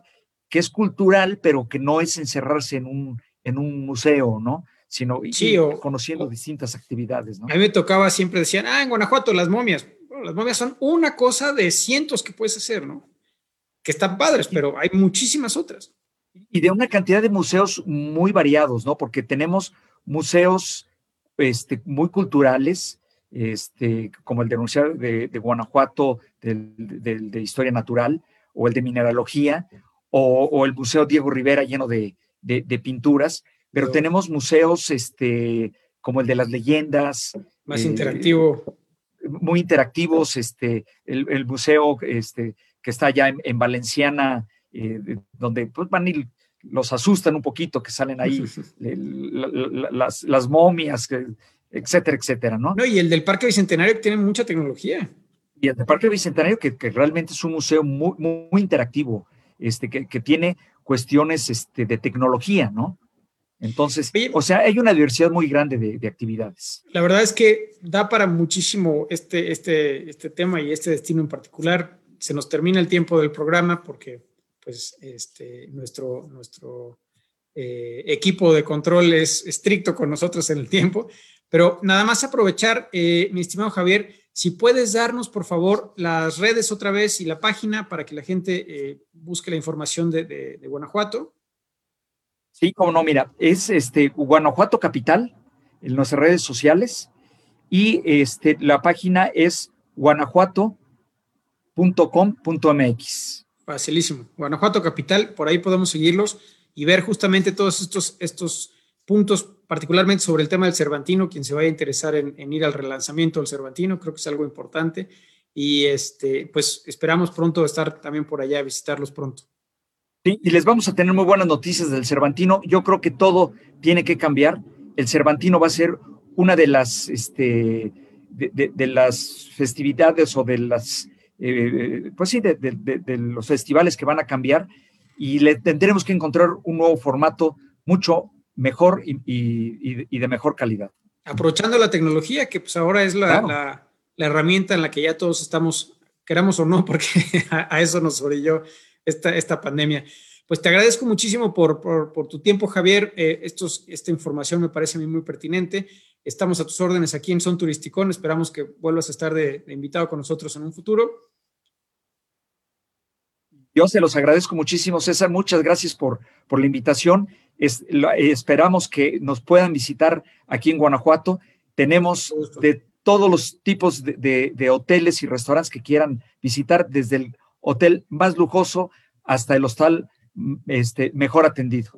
que es cultural, pero que no es encerrarse en un, en un museo, ¿no? Sino conociendo distintas actividades. ¿no? A mí me tocaba, siempre decían, ah, en Guanajuato las momias. las momias son una cosa de cientos que puedes hacer, ¿no? Que están padres, pero hay muchísimas otras. Y de una cantidad de museos muy variados, ¿no? Porque tenemos museos este, muy culturales, este, como el de, de, de Guanajuato, del, de Historia Natural, o el de Mineralogía, o, el Museo Diego Rivera lleno de, de pinturas, pero tenemos museos este, como el de las leyendas. Más eh, interactivo. Muy interactivos, este, el, museo este, que está allá en, Valenciana, eh, donde pues, van y los asustan un poquito, que salen ahí las, las, momias, etcétera, etcétera, ¿no? No, y el del Parque Bicentenario que tiene mucha tecnología. Y el del Parque Bicentenario que, que realmente es un museo muy, muy, interactivo, este, que, que, tiene cuestiones este, de tecnología, ¿no? Entonces, o sea, hay una diversidad muy grande de, actividades. La verdad es que da para muchísimo este, este, este tema y este destino en particular. Se nos termina el tiempo del programa porque pues, este, nuestro, nuestro eh, equipo de control es estricto con nosotros en el tiempo. Pero nada más aprovechar, eh, mi estimado Javier, si puedes darnos, por favor, las redes otra vez y la página para que la gente eh, busque la información de, de Guanajuato. Sí, como no, mira, es este Guanajuato Capital en nuestras redes sociales y este, la página es guanajuato.com.mx. Facilísimo. Guanajuato Capital, por ahí podemos seguirlos y ver justamente todos estos, estos puntos, particularmente sobre el tema del Cervantino, quien se vaya a interesar en, ir al relanzamiento del Cervantino, creo que es algo importante. Y este, pues esperamos pronto estar también por allá, visitarlos pronto. Sí, y les vamos a tener muy buenas noticias del Cervantino. Yo creo que todo tiene que cambiar. El Cervantino va a ser una de las, este, de, las festividades o de las, eh, pues sí, de, los festivales que van a cambiar y le tendremos que encontrar un nuevo formato mucho mejor y, de mejor calidad. Aprovechando la tecnología, que pues ahora es la, la, herramienta en la que ya todos estamos, queramos o no, porque a, eso nos orilló esta, esta pandemia. Pues te agradezco muchísimo por, por, tu tiempo, Javier. Eh, estos, esta información me parece a mí muy pertinente. Estamos a tus órdenes aquí en Son Turisticón. Esperamos que vuelvas a estar de, invitado con nosotros en un futuro. Yo se los agradezco muchísimo, César. Muchas gracias por, por la invitación. esperamos que nos puedan visitar aquí en Guanajuato. Tenemos de todos los tipos de, hoteles y restaurantes que quieran visitar, desde el hotel más lujoso hasta el hostal mm, este, mejor atendido.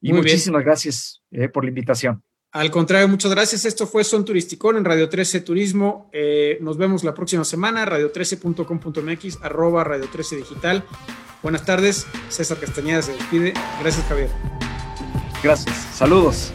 Y muchísimas gracias eh, por la invitación. Al contrario, muchas gracias. Esto fue Son Turisticón en Radio 13 Turismo. Eh, nos vemos la próxima semana, radio13.com.mx, arroba Radio 13 Digital. Buenas tardes, César Castañeda se despide. Gracias, Javier. Gracias. Saludos.